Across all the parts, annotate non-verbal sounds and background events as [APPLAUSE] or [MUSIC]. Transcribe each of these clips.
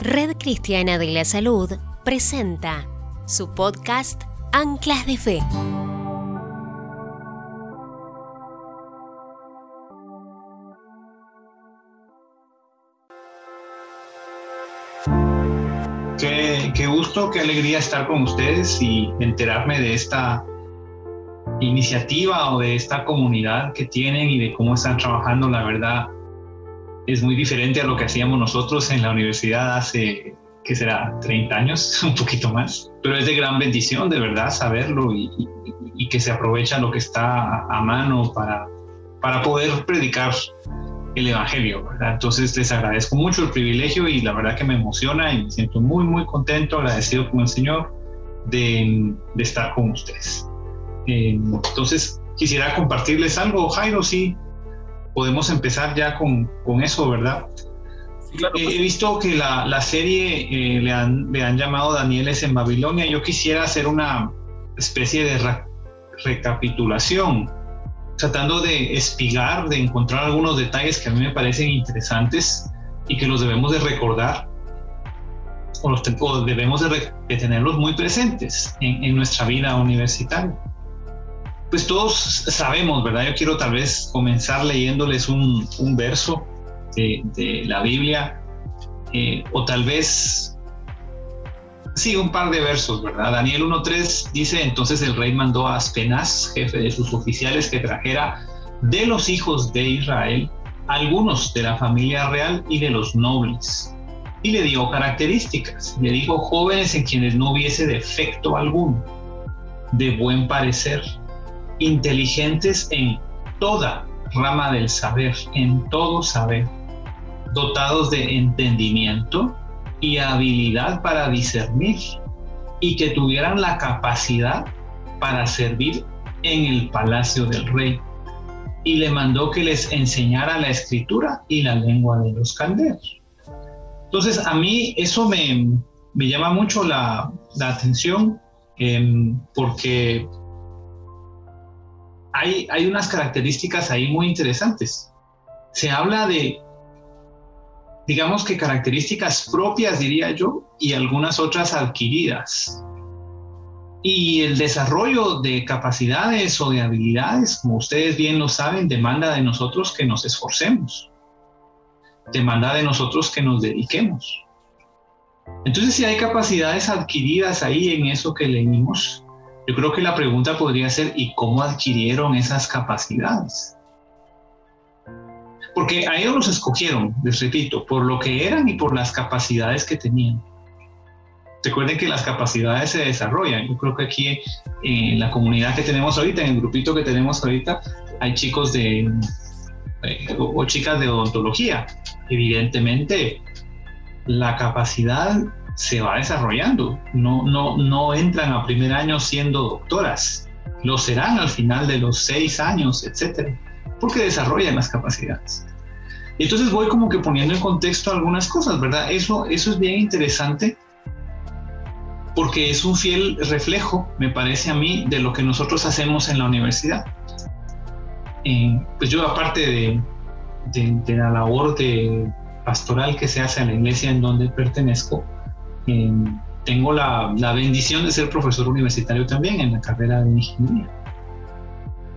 Red Cristiana de la Salud presenta su podcast Anclas de Fe. Qué, gusto, qué alegría estar con ustedes y enterarme de esta iniciativa o de esta comunidad que tienen y de cómo están trabajando. La verdad, es muy diferente a lo que hacíamos nosotros en la universidad hace, ¿qué será? 30 años, [LAUGHS] un poquito más. Pero es de gran bendición, de verdad, saberlo y, que se aprovecha lo que está a mano para, para poder predicar el Evangelio, ¿verdad? Entonces les agradezco mucho el privilegio y la verdad que me emociona y me siento muy, muy contento, agradecido con el Señor de, de estar con ustedes. Eh, entonces quisiera compartirles algo, Jairo, sí, podemos empezar ya con, con eso, ¿verdad? Eh, he visto que la, la serie eh, le, han, le, han, llamado Danieles en Babilonia. Yo quisiera hacer una especie de recapitulación, tratando de espigar, de encontrar algunos detalles que a mí me parecen interesantes y que los debemos de recordar o, los, debemos de, de, tenerlos muy presentes en, en nuestra vida universitaria pues todos sabemos, ¿verdad? Yo quiero tal vez comenzar leyéndoles un, verso de, de, la Biblia, eh, o tal vez, sí, un par de versos, ¿verdad? Daniel 1.3 dice, entonces el rey mandó a Aspenaz, jefe de sus oficiales, que trajera de los hijos de Israel algunos de la familia real y de los nobles. Y le dio características. Le dijo jóvenes en quienes no hubiese defecto alguno, de buen parecer, inteligentes en toda rama del saber, en todo saber, dotados de entendimiento y habilidad para discernir y que tuvieran la capacidad para servir en el palacio del rey. Y le mandó que les enseñara la escritura y la lengua de los caldeos. Entonces a mí eso me, me llama mucho la, la atención eh, porque hay, unas características ahí muy interesantes. Se habla de, digamos que características propias, diría yo, y algunas otras adquiridas. Y el desarrollo de capacidades o de habilidades, como ustedes bien lo saben, demanda de nosotros que nos esforcemos. Demanda de nosotros que nos dediquemos. Entonces, si hay capacidades adquiridas ahí en eso que leímos, yo creo que la pregunta podría ser, ¿y cómo adquirieron esas capacidades? Porque a ellos los escogieron, les repito, por lo que eran y por las capacidades que tenían. Recuerden que las capacidades se desarrollan. Yo creo que aquí en la comunidad que tenemos ahorita, en el grupito que tenemos ahorita, hay chicos de eh, o chicas de odontología. Evidentemente, la capacidad se va desarrollando. No, no, no entran a primer año siendo doctoras, lo serán al final de los seis años, etcétera, porque desarrollan las capacidades. Entonces voy como que poniendo en contexto algunas cosas, ¿verdad? Eso, eso es bien interesante porque es un fiel reflejo, me parece a mí, de lo que nosotros hacemos en la universidad. Eh, pues yo aparte de, de, de la labor de pastoral que se hace en la iglesia en donde pertenezco, tengo la, la, bendición de ser profesor universitario también en la carrera de ingeniería.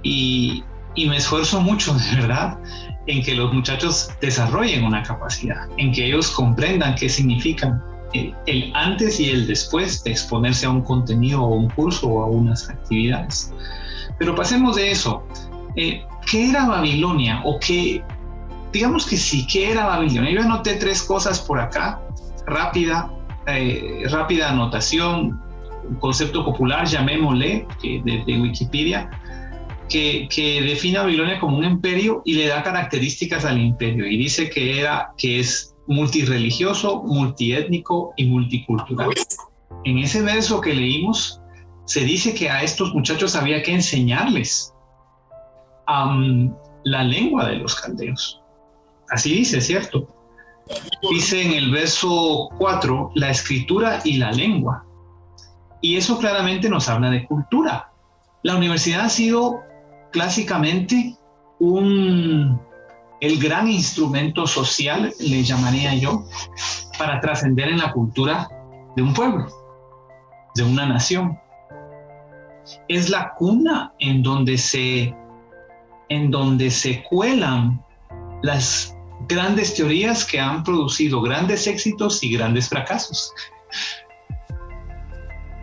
Y, y me esfuerzo mucho, de verdad, en que los muchachos desarrollen una capacidad, en que ellos comprendan qué significan el, el, antes y el después de exponerse a un contenido o un curso o a unas actividades. Pero pasemos de eso. Eh, ¿Qué era Babilonia? O qué, digamos que sí, ¿qué era Babilonia? Yo anoté tres cosas por acá, rápida, eh, rápida anotación, un concepto popular, llamémosle, de, Wikipedia, que, que, define a Babilonia como un imperio y le da características al imperio y dice que, era, que es multireligioso, multiétnico y multicultural. En ese verso que leímos, se dice que a estos muchachos había que enseñarles la lengua de los caldeos. Así dice, ¿cierto? Dice en el verso 4 la escritura y la lengua. Y eso claramente nos habla de cultura. La universidad ha sido clásicamente un, el gran instrumento social, le llamaría yo, para trascender en la cultura de un pueblo, de una nación. Es la cuna en donde se, en donde se cuelan las grandes teorías que han producido grandes éxitos y grandes fracasos.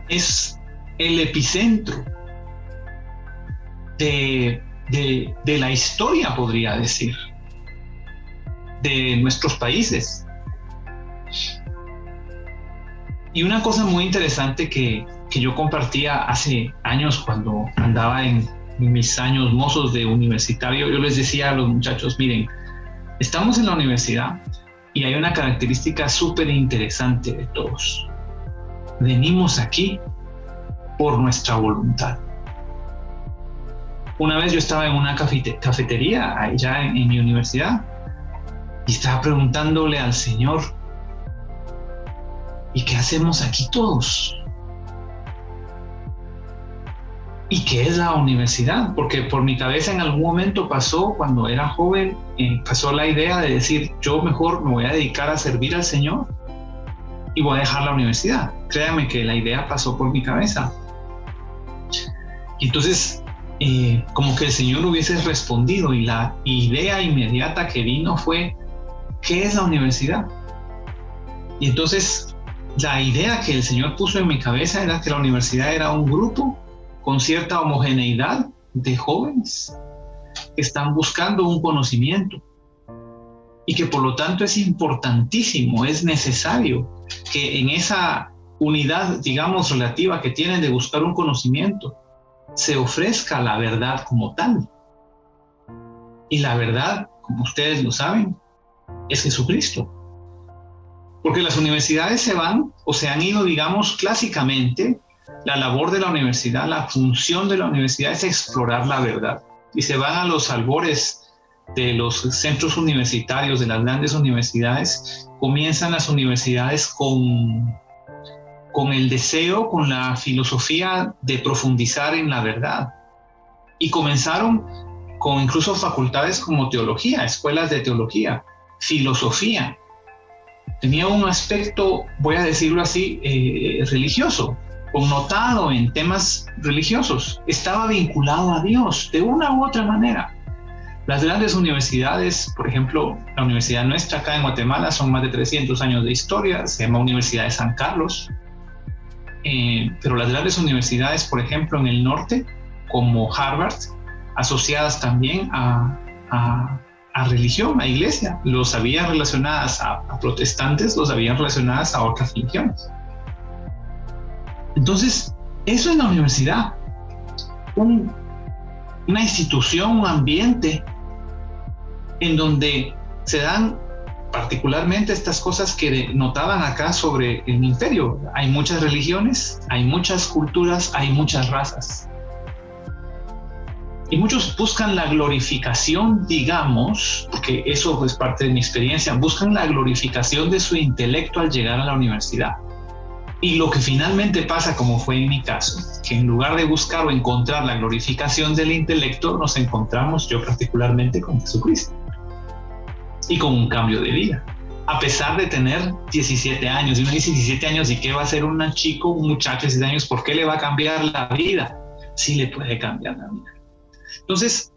Es el epicentro de, de la historia, podría decir, de nuestros países. Y una cosa muy interesante que, que yo compartía hace años cuando andaba en, mis años mozos de universitario, yo les decía a los muchachos, miren, estamos en la universidad y hay una característica súper interesante de todos. Venimos aquí por nuestra voluntad. Una vez yo estaba en una cafetería allá en mi universidad y estaba preguntándole al Señor, ¿y qué hacemos aquí todos? ¿Y qué es la universidad? Porque por mi cabeza en algún momento pasó, cuando era joven, eh, pasó la idea de decir, yo mejor me voy a dedicar a servir al Señor y voy a dejar la universidad. Créame que la idea pasó por mi cabeza. Y entonces, eh, como que el Señor hubiese respondido y la idea inmediata que vino fue, ¿qué es la universidad? Y entonces la idea que el Señor puso en mi cabeza era que la universidad era un grupo con cierta homogeneidad de jóvenes que están buscando un conocimiento y que por lo tanto es importantísimo, es necesario que en esa unidad, digamos, relativa que tienen de buscar un conocimiento, se ofrezca la verdad como tal. Y la verdad, como ustedes lo saben, es Jesucristo. Porque las universidades se van o se han ido, digamos, clásicamente, la labor de la universidad, la función de la universidad es explorar la verdad. Y se van a los albores de los centros universitarios, de las grandes universidades, comienzan las universidades con, con el deseo, con la filosofía de profundizar en la verdad. Y comenzaron con incluso facultades como teología, escuelas de teología, filosofía. Tenía un aspecto, voy a decirlo así, eh, religioso, connotado en temas religiosos. Estaba vinculado a Dios de una u otra manera. Las grandes universidades, por ejemplo, la universidad nuestra acá en Guatemala son más de 300 años de historia, se llama Universidad de San Carlos. Eh, pero las grandes universidades, por ejemplo, en el norte, como Harvard, asociadas también a, a religión, a iglesia. Los había relacionadas a, protestantes, los habían relacionadas a otras religiones. Entonces, eso es la universidad. una institución, un ambiente en donde se dan particularmente estas cosas que notaban acá sobre el imperio. Hay muchas religiones, hay muchas culturas, hay muchas razas. Y muchos buscan la glorificación, digamos, porque eso es parte de mi experiencia, buscan la glorificación de su intelecto al llegar a la universidad. Y lo que finalmente pasa, como fue en mi caso, que en lugar de buscar o encontrar la glorificación del intelecto, nos encontramos, yo particularmente, con Jesucristo. Y con un cambio de vida. A pesar de tener 17 años, y uno dice 17 años, ¿y qué va a hacer un chico, un muchacho de 17 años? ¿Por qué le va a cambiar la vida? Sí le puede cambiar la vida entonces,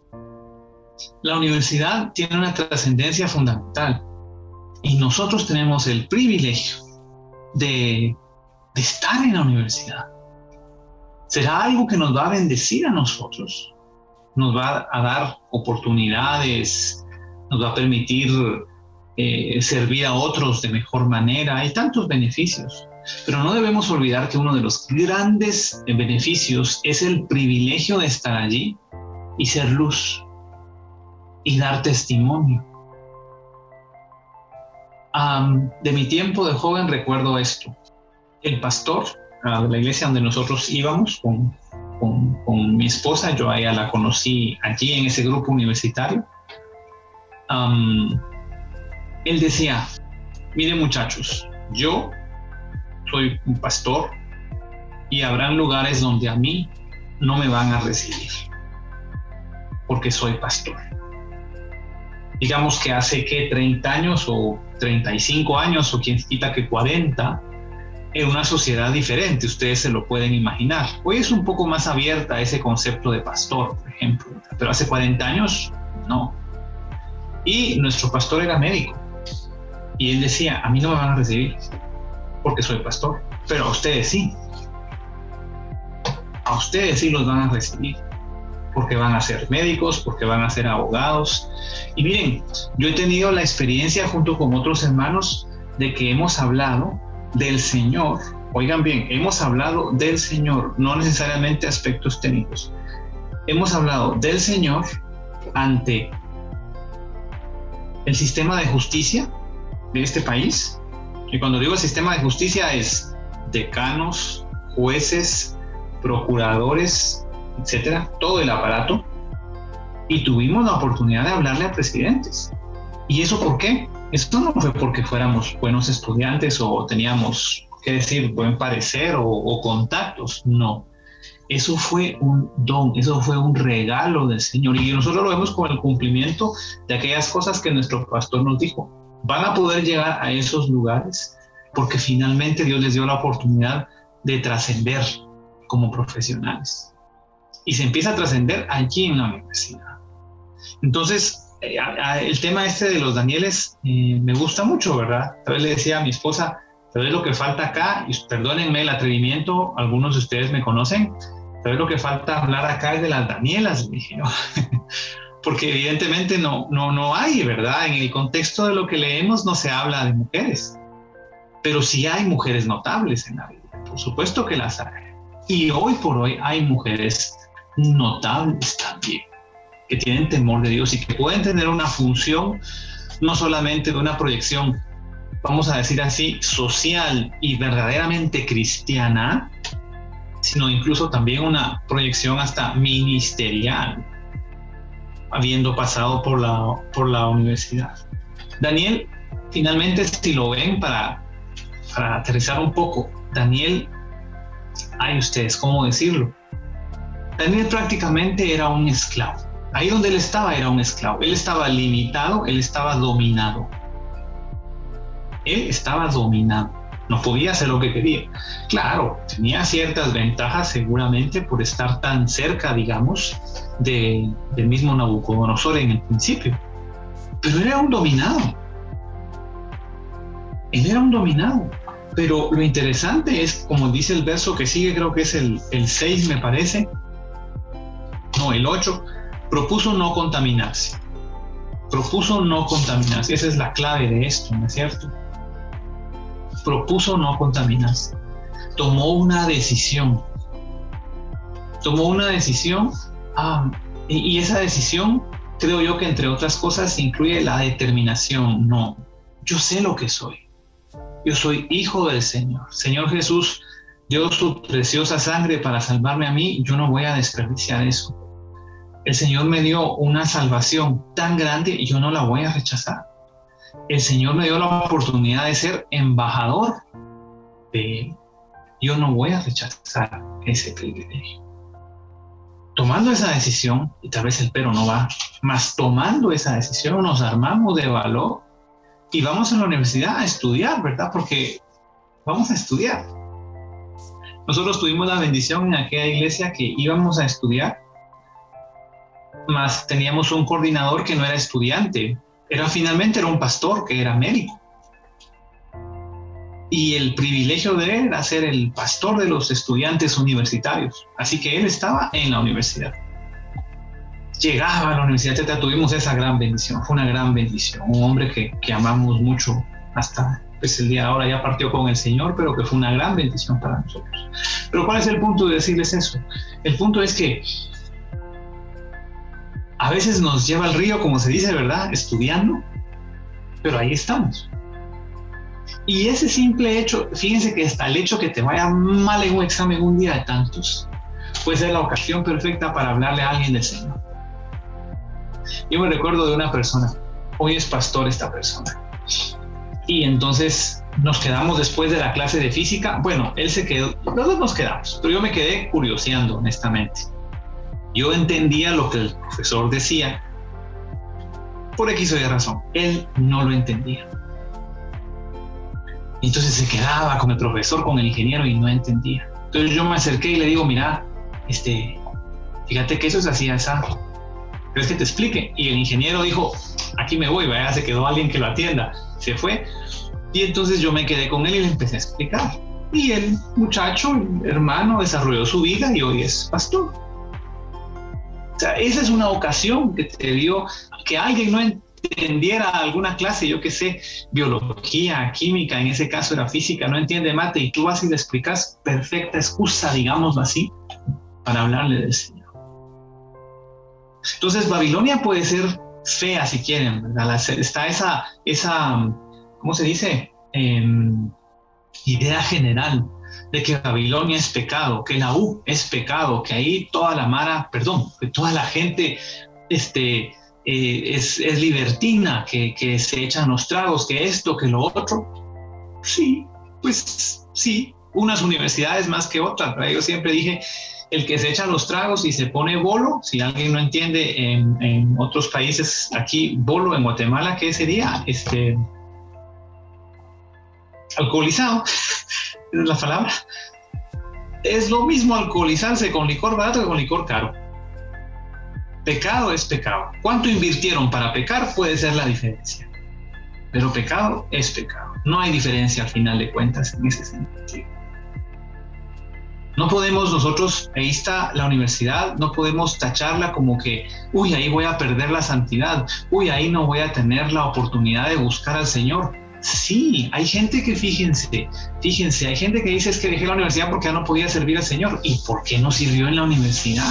la universidad tiene una trascendencia fundamental y nosotros tenemos el privilegio de, estar en la universidad. Será algo que nos va a bendecir a nosotros, nos va a dar oportunidades, nos va a permitir eh, servir a otros de mejor manera. Hay tantos beneficios. Pero no debemos olvidar que uno de los grandes beneficios es el privilegio de estar allí y ser luz y dar testimonio. de mi tiempo de joven recuerdo esto. El pastor de la iglesia donde nosotros íbamos con, con, mi esposa, yo a ella la conocí allí en ese grupo universitario. él decía, miren muchachos, yo soy un pastor y habrán lugares donde a mí no me van a recibir porque soy pastor. digamos que hace que 30 años o 35 años o quien quita que 40, en una sociedad diferente, ustedes se lo pueden imaginar. Hoy es un poco más abierta ese concepto de pastor, por ejemplo, pero hace 40 años no. Y nuestro pastor era médico. Y él decía, a mí no me van a recibir porque soy pastor, pero a ustedes sí. A ustedes sí los van a recibir porque van a ser médicos, porque van a ser abogados. Y miren, yo he tenido la experiencia junto con otros hermanos de que hemos hablado del Señor. Oigan bien, hemos hablado del Señor, no necesariamente aspectos técnicos. Hemos hablado del Señor ante el sistema de justicia de este país. Y cuando digo sistema de justicia es decanos, jueces, procuradores, etcétera, todo el aparato, y tuvimos la oportunidad de hablarle a presidentes. ¿Y eso por qué? Eso no fue porque fuéramos buenos estudiantes o teníamos, qué decir, buen parecer o, o contactos, no. Eso fue un don, eso fue un regalo del Señor. Y nosotros lo vemos con el cumplimiento de aquellas cosas que nuestro pastor nos dijo. Van a poder llegar a esos lugares porque finalmente Dios les dio la oportunidad de trascender como profesionales y se empieza a trascender allí en la universidad. Entonces, eh, el tema este de los Danieles eh, me gusta mucho, ¿verdad? Tal vez le decía a mi esposa, tal vez lo que falta acá, y perdónenme el atrevimiento, algunos de ustedes me conocen, tal vez lo que falta hablar acá es de las Danielas, dije, ¿no? [LAUGHS] porque evidentemente no, no, no hay, ¿verdad? En el contexto de lo que leemos no se habla de mujeres, pero sí hay mujeres notables en la vida, por supuesto que las hay. Y hoy por hoy hay mujeres notables también, que tienen temor de Dios y que pueden tener una función no solamente de una proyección, vamos a decir así, social y verdaderamente cristiana, sino incluso también una proyección hasta ministerial, habiendo pasado por la, por la universidad. Daniel, finalmente, si lo ven para, para aterrizar un poco, Daniel, hay ustedes, ¿cómo decirlo? Daniel prácticamente era un esclavo. Ahí donde él estaba era un esclavo. Él estaba limitado, él estaba dominado. Él estaba dominado. No podía hacer lo que quería. Claro, tenía ciertas ventajas seguramente por estar tan cerca, digamos, del mismo Nabucodonosor en el principio. Pero era un dominado. Él era un dominado. Pero lo interesante es, como dice el verso que sigue, creo que es el, el 6, me parece, no, el 8, propuso no contaminarse. Propuso no contaminarse. Esa es la clave de esto, ¿no es cierto? Propuso no contaminarse. Tomó una decisión. Tomó una decisión ah, y, y esa decisión creo yo que entre otras cosas incluye la determinación. No, yo sé lo que soy. Yo soy hijo del Señor. Señor Jesús dio su preciosa sangre para salvarme a mí. Yo no voy a desperdiciar eso el Señor me dio una salvación tan grande y yo no la voy a rechazar. El Señor me dio la oportunidad de ser embajador de Él. Yo no voy a rechazar ese privilegio. Tomando esa decisión, y tal vez el pero no va, más tomando esa decisión nos armamos de valor y vamos a la universidad a estudiar, ¿verdad? Porque vamos a estudiar. Nosotros tuvimos la bendición en aquella iglesia que íbamos a estudiar más teníamos un coordinador que no era estudiante, era finalmente era un pastor que era médico. Y el privilegio de él era ser el pastor de los estudiantes universitarios. Así que él estaba en la universidad. Llegaba a la universidad, ya tuvimos esa gran bendición, fue una gran bendición. Un hombre que, que amamos mucho hasta pues el día de ahora ya partió con el Señor, pero que fue una gran bendición para nosotros. Pero ¿cuál es el punto de decirles eso? El punto es que a veces nos lleva al río, como se dice, ¿verdad? Estudiando, pero ahí estamos. Y ese simple hecho, fíjense que hasta el hecho que te vaya mal en un examen un día de tantos, puede ser la ocasión perfecta para hablarle a alguien del Señor. Yo me recuerdo de una persona, hoy es pastor esta persona, y entonces nos quedamos después de la clase de física, bueno, él se quedó, los dos nos quedamos, pero yo me quedé curioseando, honestamente. Yo entendía lo que el profesor decía por X o Y razón. Él no lo entendía. entonces se quedaba con el profesor, con el ingeniero y no entendía. Entonces yo me acerqué y le digo, mira, este, fíjate que eso es así, esa. ¿Crees que te explique? Y el ingeniero dijo, aquí me voy, se quedó alguien que lo atienda. Se fue. Y entonces yo me quedé con él y le empecé a explicar. Y el muchacho, hermano, desarrolló su vida y hoy es pastor. Esa es una ocasión que te dio que alguien no entendiera alguna clase, yo que sé, biología, química, en ese caso era física, no entiende mate y tú vas y le explicas perfecta excusa, digámoslo así, para hablarle del Señor. Entonces, Babilonia puede ser fea si quieren, ¿verdad? Está esa, esa, ¿cómo se dice? Em, idea general de que Babilonia es pecado, que la U es pecado, que ahí toda la mara, perdón, que toda la gente este, eh, es, es, libertina, que, que se echan los tragos, que esto, que lo otro. Sí, pues sí, unas universidades más que otras. Yo siempre dije, el que se echa los tragos y se pone bolo, si alguien no entiende en, otros países, aquí bolo en Guatemala, ¿qué sería? Este, alcoholizado, es la palabra. Es lo mismo alcoholizarse con licor barato que con licor caro. Pecado es pecado. ¿Cuánto invirtieron para pecar? Puede ser la diferencia. Pero pecado es pecado. No hay diferencia al final de cuentas en ese sentido. No podemos nosotros, ahí está la universidad, no podemos tacharla como que, uy, ahí voy a perder la santidad, uy, ahí no voy a tener la oportunidad de buscar al Señor. Sí, hay gente que fíjense, fíjense, hay gente que dice es que dejé la universidad porque ya no podía servir al Señor. ¿Y por qué no sirvió en la universidad?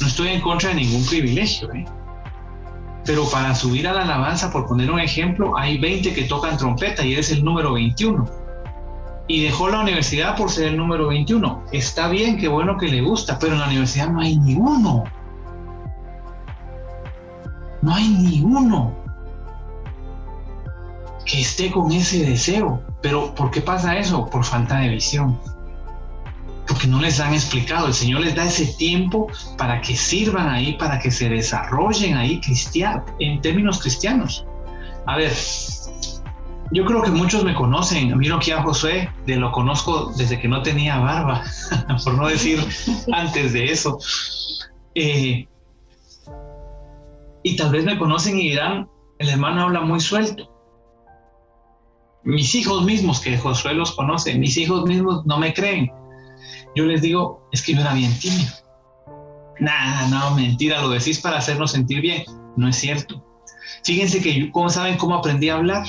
No estoy en contra de ningún privilegio, ¿eh? Pero para subir a la alabanza, por poner un ejemplo, hay 20 que tocan trompeta y eres el número 21 y dejó la universidad por ser el número 21. Está bien, qué bueno que le gusta, pero en la universidad no hay ni uno. No hay ni uno que esté con ese deseo. Pero ¿por qué pasa eso? Por falta de visión. Porque no les han explicado. El Señor les da ese tiempo para que sirvan ahí, para que se desarrollen ahí en términos cristianos. A ver, yo creo que muchos me conocen. Miro aquí a Josué, de lo conozco desde que no tenía barba, [LAUGHS] por no decir [LAUGHS] antes de eso. Eh, y tal vez me conocen y dirán, el hermano habla muy suelto. Mis hijos mismos, que Josué los conoce, mis hijos mismos no me creen. Yo les digo, es que yo era bien tímido. Nada, no, mentira, lo decís para hacernos sentir bien. No es cierto. Fíjense que, ¿cómo saben cómo aprendí a hablar?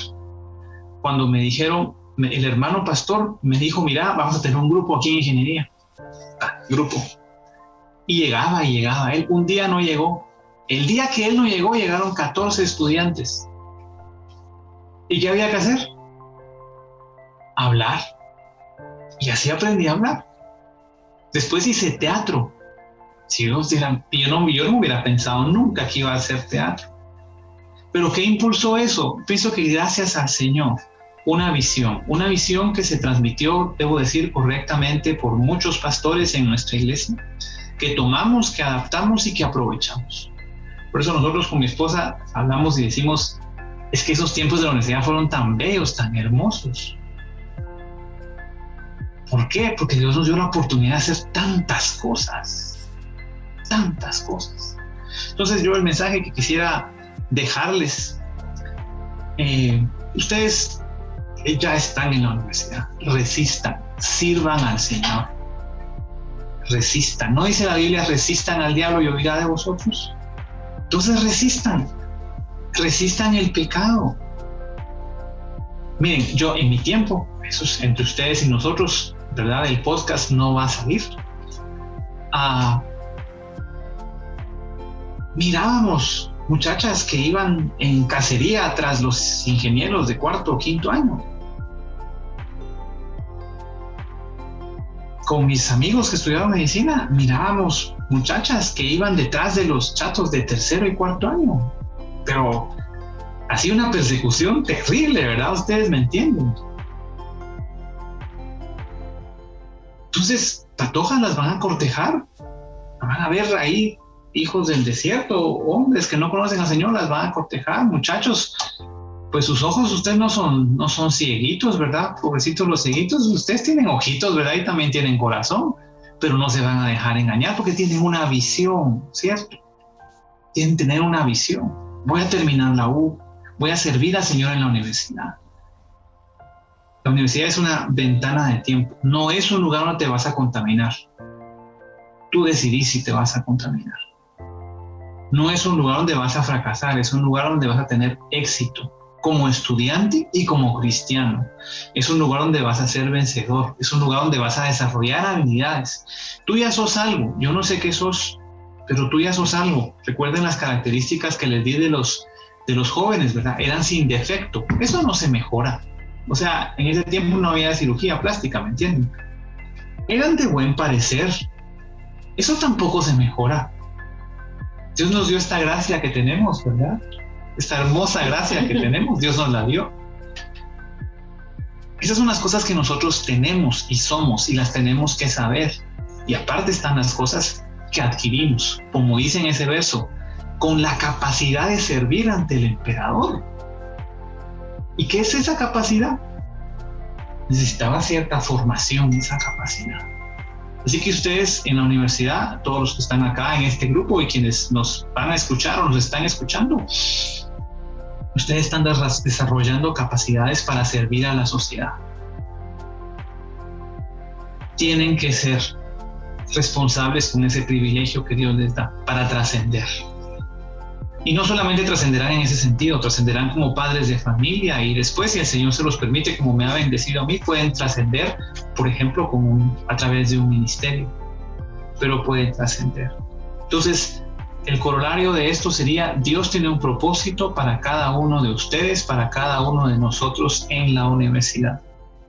cuando me dijeron, el hermano pastor me dijo, mira, vamos a tener un grupo aquí en ingeniería. Ah, grupo. Y llegaba y llegaba. Él un día no llegó. El día que él no llegó, llegaron 14 estudiantes. ¿Y qué había que hacer? Hablar. Y así aprendí a hablar. Después hice teatro. Si yo, yo, no, yo no hubiera pensado nunca que iba a hacer teatro. Pero ¿qué impulsó eso? Pienso que gracias al Señor una visión, una visión que se transmitió, debo decir, correctamente por muchos pastores en nuestra iglesia, que tomamos, que adaptamos y que aprovechamos. Por eso nosotros con mi esposa hablamos y decimos, es que esos tiempos de la universidad fueron tan bellos, tan hermosos. ¿Por qué? Porque Dios nos dio la oportunidad de hacer tantas cosas, tantas cosas. Entonces yo el mensaje que quisiera dejarles, eh, ustedes ya están en la universidad. Resistan, sirvan al Señor. Resistan. ¿No dice la Biblia, resistan al diablo y oirá de vosotros? Entonces resistan. Resistan el pecado. Miren, yo en mi tiempo, entre ustedes y nosotros, ¿verdad? El podcast no va a salir. Ah, mirábamos muchachas que iban en cacería tras los ingenieros de cuarto o quinto año. con mis amigos que estudiaban medicina, mirábamos muchachas que iban detrás de los chatos de tercero y cuarto año. Pero así una persecución terrible, ¿verdad? Ustedes me entienden. Entonces, patojas las van a cortejar, van a ver ahí hijos del desierto, hombres que no conocen al Señor, las van a cortejar, muchachos. Pues sus ojos, ustedes no son, no son cieguitos, ¿verdad? Pobrecitos los cieguitos, ustedes tienen ojitos, ¿verdad? Y también tienen corazón, pero no se van a dejar engañar porque tienen una visión, ¿cierto? Tienen tener una visión. Voy a terminar la U, voy a servir al Señor en la universidad. La universidad es una ventana de tiempo, no es un lugar donde te vas a contaminar. Tú decidís si te vas a contaminar. No es un lugar donde vas a fracasar, es un lugar donde vas a tener éxito como estudiante y como cristiano. Es un lugar donde vas a ser vencedor, es un lugar donde vas a desarrollar habilidades. Tú ya sos algo, yo no sé qué sos, pero tú ya sos algo. Recuerden las características que les di de los, de los jóvenes, ¿verdad? Eran sin defecto. Eso no se mejora. O sea, en ese tiempo no había cirugía plástica, ¿me entienden? Eran de buen parecer. Eso tampoco se mejora. Dios nos dio esta gracia que tenemos, ¿verdad? Esta hermosa gracia que [LAUGHS] tenemos, Dios nos la dio. Esas son las cosas que nosotros tenemos y somos y las tenemos que saber. Y aparte están las cosas que adquirimos, como dice en ese verso, con la capacidad de servir ante el emperador. ¿Y qué es esa capacidad? Necesitaba cierta formación esa capacidad. Así que ustedes en la universidad, todos los que están acá en este grupo y quienes nos van a escuchar o nos están escuchando, ustedes están desarrollando capacidades para servir a la sociedad. Tienen que ser responsables con ese privilegio que Dios les da para trascender. Y no solamente trascenderán en ese sentido, trascenderán como padres de familia y después, si el Señor se los permite, como me ha bendecido a mí, pueden trascender, por ejemplo, como a través de un ministerio, pero pueden trascender. Entonces, el corolario de esto sería, Dios tiene un propósito para cada uno de ustedes, para cada uno de nosotros en la universidad.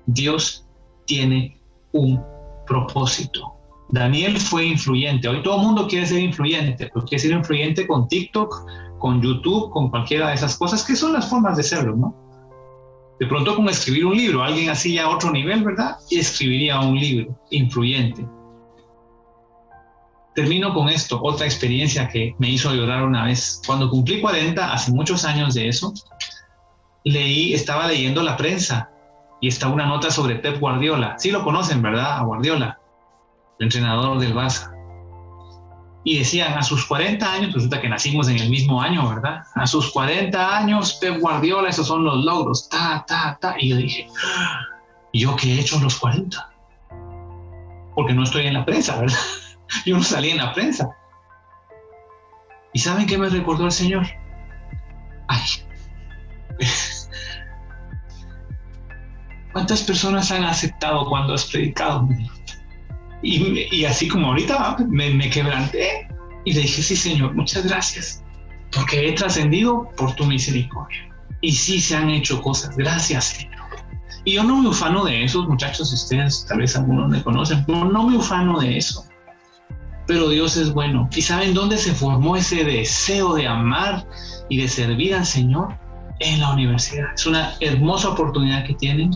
Dios tiene un propósito. Daniel fue influyente. Hoy todo el mundo quiere ser influyente, pero quiere ser influyente con TikTok, con YouTube, con cualquiera de esas cosas, que son las formas de serlo, ¿no? De pronto con escribir un libro, alguien así ya a otro nivel, ¿verdad? Y escribiría un libro influyente. Termino con esto, otra experiencia que me hizo llorar una vez. Cuando cumplí 40, hace muchos años de eso, leí, estaba leyendo la prensa y estaba una nota sobre Pep Guardiola. Sí lo conocen, ¿verdad? A Guardiola, el entrenador del Barça y decían a sus 40 años, resulta que nacimos en el mismo año, ¿verdad? A sus 40 años, Pep Guardiola, esos son los logros, ta, ta, ta. Y yo dije, ¿y yo qué he hecho a los 40? Porque no estoy en la prensa, ¿verdad? [LAUGHS] Yo no salí en la prensa. ¿Y saben qué me recordó el Señor? Ay. [LAUGHS] ¿Cuántas personas han aceptado cuando has predicado? Y, así como ahorita me, me quebranté y le dije, sí, Señor, muchas gracias, porque he trascendido por tu misericordia. Y sí se han hecho cosas, gracias, Señor. Y yo no me ufano de eso, muchachos, ustedes tal vez algunos me conocen, pero no me ufano de eso. Pero Dios es bueno. ¿Y saben dónde se formó ese deseo de amar y de servir al Señor? En la universidad. Es una hermosa oportunidad que tienen.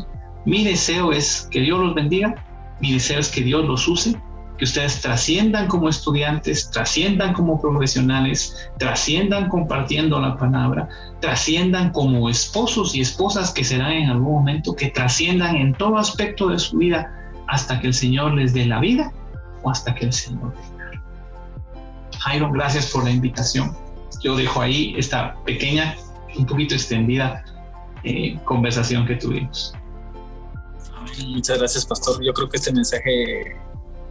Mi deseo es que Dios los bendiga mi deseo es que Dios los use, que ustedes trasciendan como estudiantes, trasciendan como profesionales, trasciendan compartiendo la palabra, trasciendan como esposos y esposas que serán en algún momento, que trasciendan en todo aspecto de su vida hasta que el Señor les dé la vida o hasta que el Señor venga. Jairo, gracias por la invitación. Yo dejo ahí esta pequeña, un poquito extendida eh, conversación que tuvimos. Muchas gracias, Pastor. Yo creo que este mensaje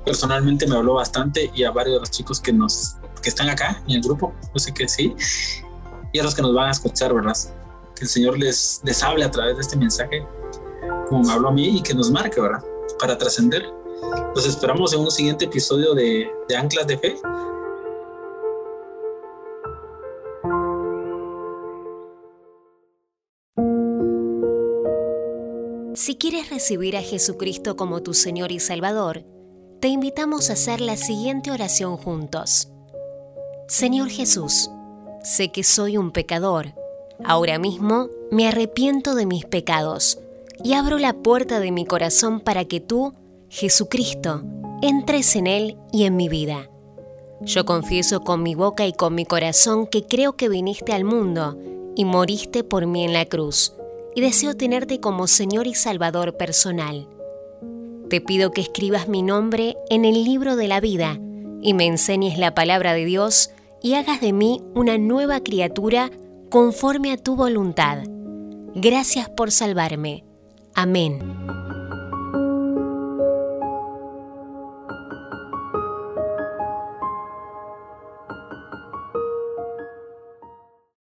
personalmente me habló bastante y a varios de los chicos que nos que están acá en el grupo, yo sé que sí, y a los que nos van a escuchar, ¿verdad? Que el Señor les, les hable a través de este mensaje, como me habló a mí, y que nos marque, ¿verdad? Para trascender. Los esperamos en un siguiente episodio de, de Anclas de Fe. Si quieres recibir a Jesucristo como tu Señor y Salvador, te invitamos a hacer la siguiente oración juntos. Señor Jesús, sé que soy un pecador. Ahora mismo me arrepiento de mis pecados y abro la puerta de mi corazón para que tú, Jesucristo, entres en él y en mi vida. Yo confieso con mi boca y con mi corazón que creo que viniste al mundo y moriste por mí en la cruz, y deseo tenerte como Señor y Salvador personal. Te pido que escribas mi nombre en el libro de la vida y me enseñes la palabra de Dios y hagas de mí una nueva criatura conforme a tu voluntad. Gracias por salvarme. Amén.